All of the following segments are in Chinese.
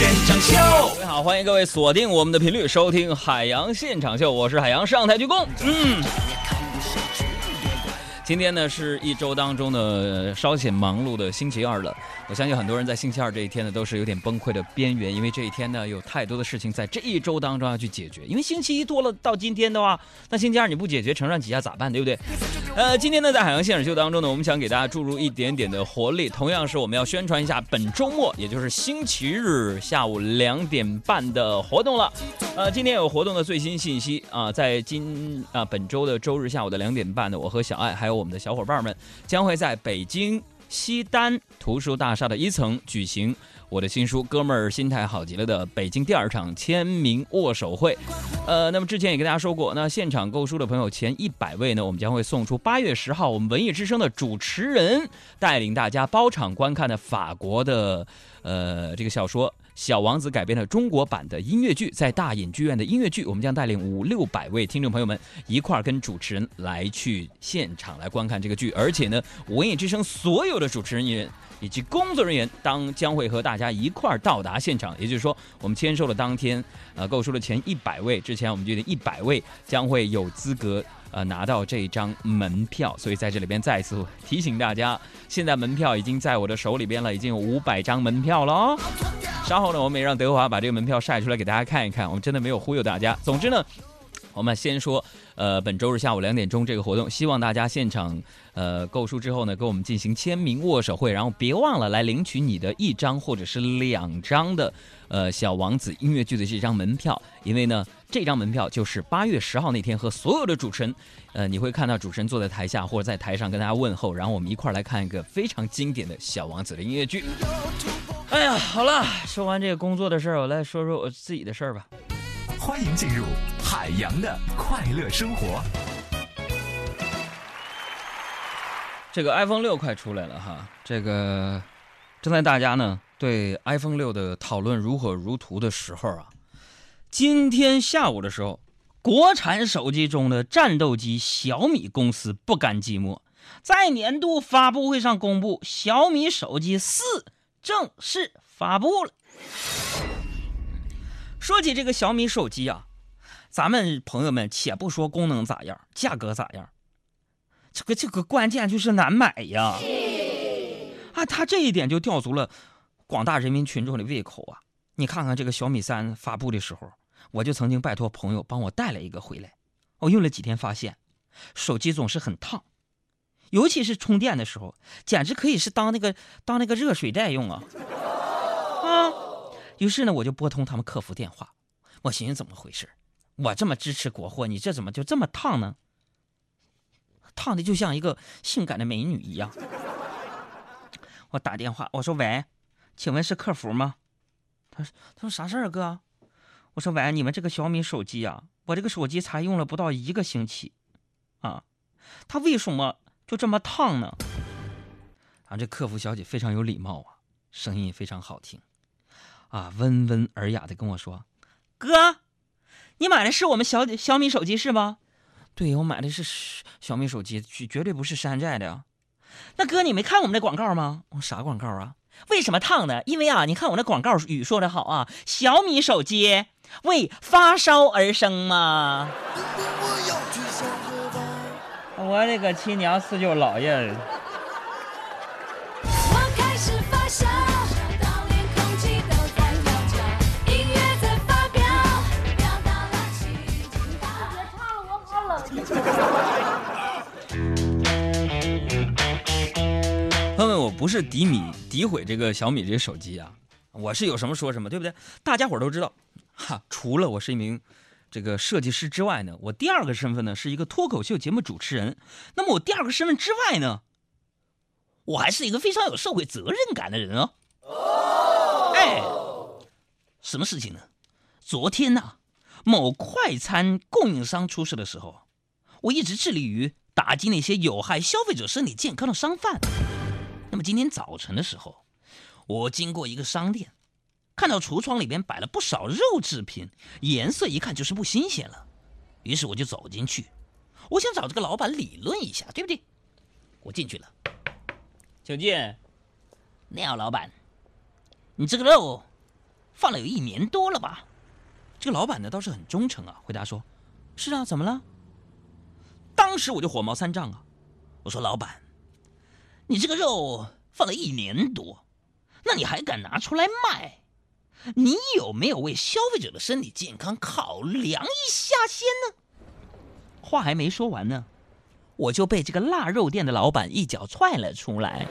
现场秀。各位好，欢迎各位锁定我们的频率，收听海洋现场秀，我是海洋上台鞠躬。嗯。今天呢是一周当中的稍显忙碌的星期二了，我相信很多人在星期二这一天呢都是有点崩溃的边缘，因为这一天呢有太多的事情在这一周当中要去解决。因为星期一多了到今天的话，那星期二你不解决承上启下咋办？对不对？呃，今天呢在海洋现场秀当中呢，我们想给大家注入一点点的活力，同样是我们要宣传一下本周末，也就是星期日下午两点半的活动了。呃，今天有活动的最新信息啊，在今啊本周的周日下午的两点半呢，我和小爱还有我们的小伙伴们将会在北京西单图书大厦的一层举行我的新书《哥们儿心态好极了》的北京第二场签名握手会。呃，那么之前也跟大家说过，那现场购书的朋友前一百位呢，我们将会送出八月十号我们文艺之声的主持人带领大家包场观看的法国的呃这个小说。小王子改编的中国版的音乐剧，在大隐剧院的音乐剧，我们将带领五六百位听众朋友们一块儿跟主持人来去现场来观看这个剧，而且呢，文艺之声所有的主持人也以及工作人员当将会和大家一块儿到达现场，也就是说，我们签售的当天，呃，购书的前一百位，之前我们决定一百位将会有资格。呃，拿到这张门票，所以在这里边再次提醒大家，现在门票已经在我的手里边了，已经有五百张门票了哦。稍后呢，我们也让德华把这个门票晒出来给大家看一看，我们真的没有忽悠大家。总之呢。我们先说，呃，本周日下午两点钟这个活动，希望大家现场，呃，购书之后呢，跟我们进行签名握手会，然后别忘了来领取你的一张或者是两张的，呃，小王子音乐剧的这张门票，因为呢，这张门票就是八月十号那天和所有的主持人，呃，你会看到主持人坐在台下或者在台上跟大家问候，然后我们一块儿来看一个非常经典的小王子的音乐剧。哎呀，好了，说完这个工作的事儿，我来说说我自己的事儿吧。欢迎进入海洋的快乐生活。这个 iPhone 六快出来了哈，这个正在大家呢对 iPhone 六的讨论如火如荼的时候啊，今天下午的时候，国产手机中的战斗机小米公司不甘寂寞，在年度发布会上公布小米手机四正式发布了。说起这个小米手机啊，咱们朋友们且不说功能咋样，价格咋样，这个这个关键就是难买呀！啊，他这一点就吊足了广大人民群众的胃口啊！你看看这个小米三发布的时候，我就曾经拜托朋友帮我带了一个回来，我用了几天发现，手机总是很烫，尤其是充电的时候，简直可以是当那个当那个热水袋用啊！啊！于是呢，我就拨通他们客服电话，我寻思怎么回事？我这么支持国货，你这怎么就这么烫呢？烫的就像一个性感的美女一样。我打电话，我说喂，请问是客服吗？他说他说啥事儿哥？我说喂，你们这个小米手机啊，我这个手机才用了不到一个星期，啊，它为什么就这么烫呢？然啊，这客服小姐非常有礼貌啊，声音非常好听。啊，温文尔雅的跟我说：“哥，你买的是我们小小米手机是吗？”“对，我买的是小米手机，绝绝对不是山寨的呀。”“那哥，你没看我们的广告吗？”“我啥广告啊？”“为什么烫呢？因为啊，你看我那广告语说的好啊，小米手机为发烧而生嘛。”我这个亲娘四舅姥爷。不是诋米诋毁这个小米这个手机啊，我是有什么说什么，对不对？大家伙都知道，哈，除了我是一名这个设计师之外呢，我第二个身份呢是一个脱口秀节目主持人。那么我第二个身份之外呢，我还是一个非常有社会责任感的人哦。哎，什么事情呢？昨天呢，某快餐供应商出事的时候，我一直致力于打击那些有害消费者身体健康的商贩。那么今天早晨的时候，我经过一个商店，看到橱窗里边摆了不少肉制品，颜色一看就是不新鲜了。于是我就走进去，我想找这个老板理论一下，对不对？我进去了，请进。你好，老板，你这个肉放了有一年多了吧？这个老板呢倒是很忠诚啊，回答说：“是啊，怎么了？”当时我就火冒三丈啊，我说：“老板，你这个肉放了一年多，那你还敢拿出来卖？你有没有为消费者的身体健康考量一下先呢？”话还没说完呢，我就被这个腊肉店的老板一脚踹了出来。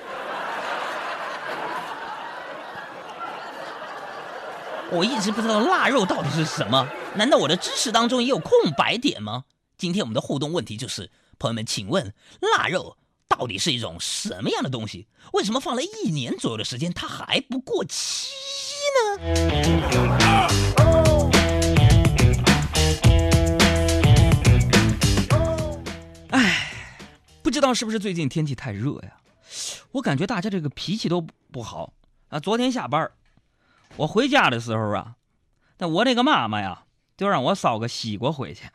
我一直不知道腊肉到底是什么，难道我的知识当中也有空白点吗？今天我们的互动问题就是，朋友们，请问腊肉到底是一种什么样的东西？为什么放了一年左右的时间，它还不过期呢？哎，不知道是不是最近天气太热呀？我感觉大家这个脾气都不好啊。昨天下班我回家的时候啊，那我那个妈妈呀，就让我捎个西瓜回去，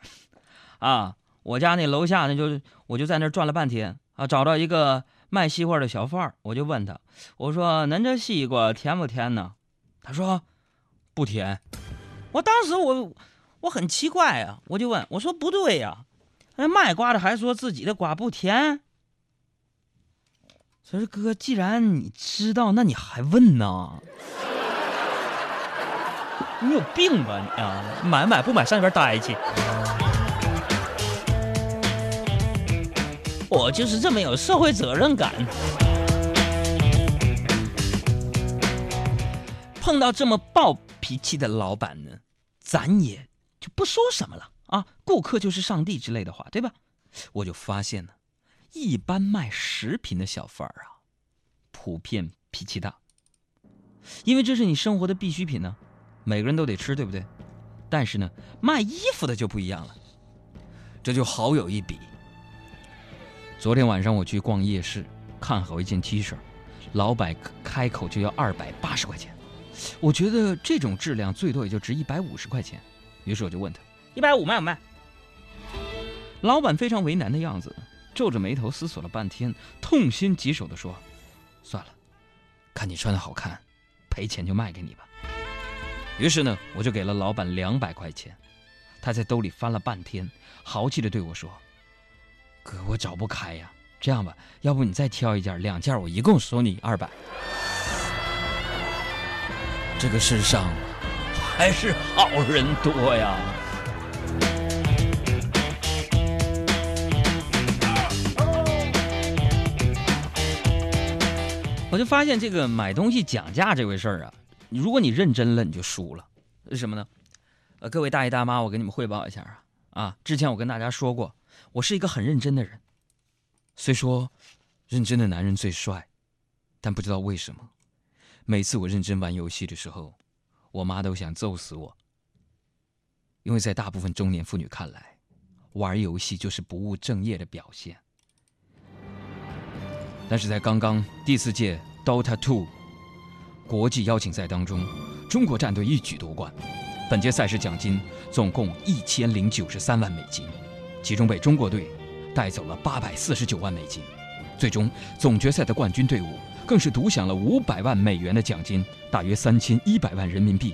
啊，我家那楼下呢，就我就在那转了半天啊，找到一个卖西瓜的小贩儿，我就问他，我说：“恁这西瓜甜不甜呢？”他说：“不甜。”我当时我我很奇怪啊，我就问我说：“不对呀，那卖瓜的还说自己的瓜不甜。”他说：“哥，既然你知道，那你还问呢？”你有病吧你啊！买买不买，上一边待去。我就是这么有社会责任感。碰到这么暴脾气的老板呢，咱也就不说什么了啊。顾客就是上帝之类的话，对吧？我就发现呢，一般卖食品的小贩儿啊，普遍脾气大，因为这是你生活的必需品呢。每个人都得吃，对不对？但是呢，卖衣服的就不一样了，这就好有一比。昨天晚上我去逛夜市，看好一件 T 恤，老板开口就要二百八十块钱，我觉得这种质量最多也就值一百五十块钱，于是我就问他一百五卖不卖？老板非常为难的样子，皱着眉头思索了半天，痛心疾首的说：“算了，看你穿的好看，赔钱就卖给你吧。”于是呢，我就给了老板两百块钱，他在兜里翻了半天，豪气的对我说：“哥，我找不开呀，这样吧，要不你再挑一件，两件我一共收你二百。”这个世上还是好人多呀。我就发现这个买东西讲价这回事儿啊。如果你认真了，你就输了。为什么呢？呃，各位大爷大妈，我给你们汇报一下啊啊！之前我跟大家说过，我是一个很认真的人。虽说认真的男人最帅，但不知道为什么，每次我认真玩游戏的时候，我妈都想揍死我。因为在大部分中年妇女看来，玩游戏就是不务正业的表现。但是在刚刚第四届 Dota Two。国际邀请赛当中，中国战队一举夺冠。本届赛事奖金总共一千零九十三万美金，其中被中国队带走了八百四十九万美金。最终总决赛的冠军队伍更是独享了五百万美元的奖金，大约三千一百万人民币，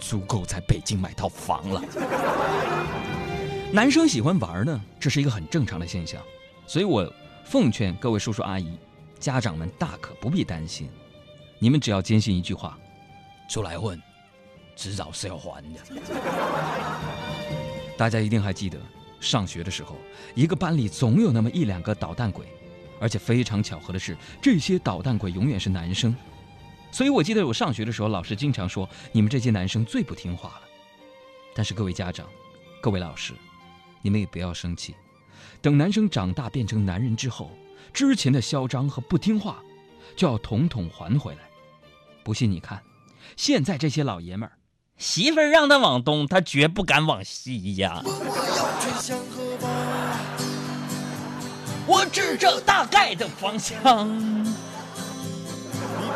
足够在北京买套房了。男生喜欢玩呢，这是一个很正常的现象，所以我奉劝各位叔叔阿姨、家长们大可不必担心。你们只要坚信一句话：出来混，迟早是要还的。大家一定还记得，上学的时候，一个班里总有那么一两个捣蛋鬼，而且非常巧合的是，这些捣蛋鬼永远是男生。所以我记得我上学的时候，老师经常说：“你们这些男生最不听话了。”但是各位家长、各位老师，你们也不要生气。等男生长大变成男人之后，之前的嚣张和不听话，就要统统还回来。不信你看，现在这些老爷们儿，媳妇儿让他往东，他绝不敢往西呀。我指着大概的方向。你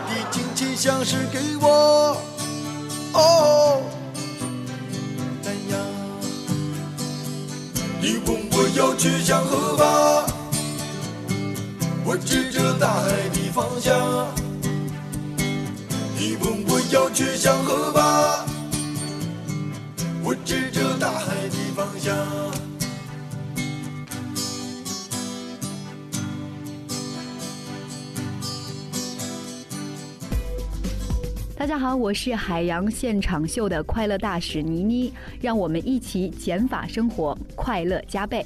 的亲戚像是给我哦丹阳。你问我要去向何方？我指着大海的方向。你问我要去向何方？大家好，我是海洋现场秀的快乐大使倪妮，让我们一起减法生活，快乐加倍。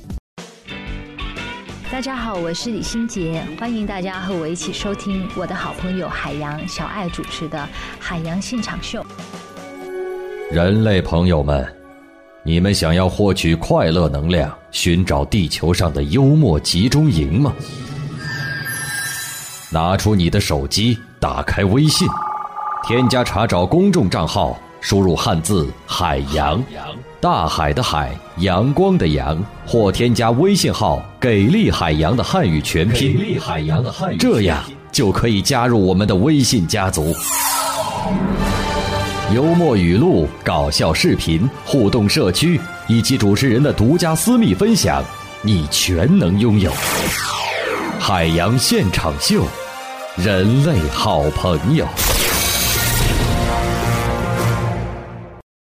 大家好，我是李心洁，欢迎大家和我一起收听我的好朋友海洋小爱主持的《海洋现场秀》。人类朋友们，你们想要获取快乐能量，寻找地球上的幽默集中营吗？拿出你的手机，打开微信，添加查找公众账号，输入汉字“海洋”。大海的海，阳光的阳，或添加微信号“给力海洋”的汉语全拼，给力海洋的汉语，这样就可以加入我们的微信家族。幽默语录、搞笑视频、互动社区以及主持人的独家私密分享，你全能拥有。海洋现场秀，人类好朋友。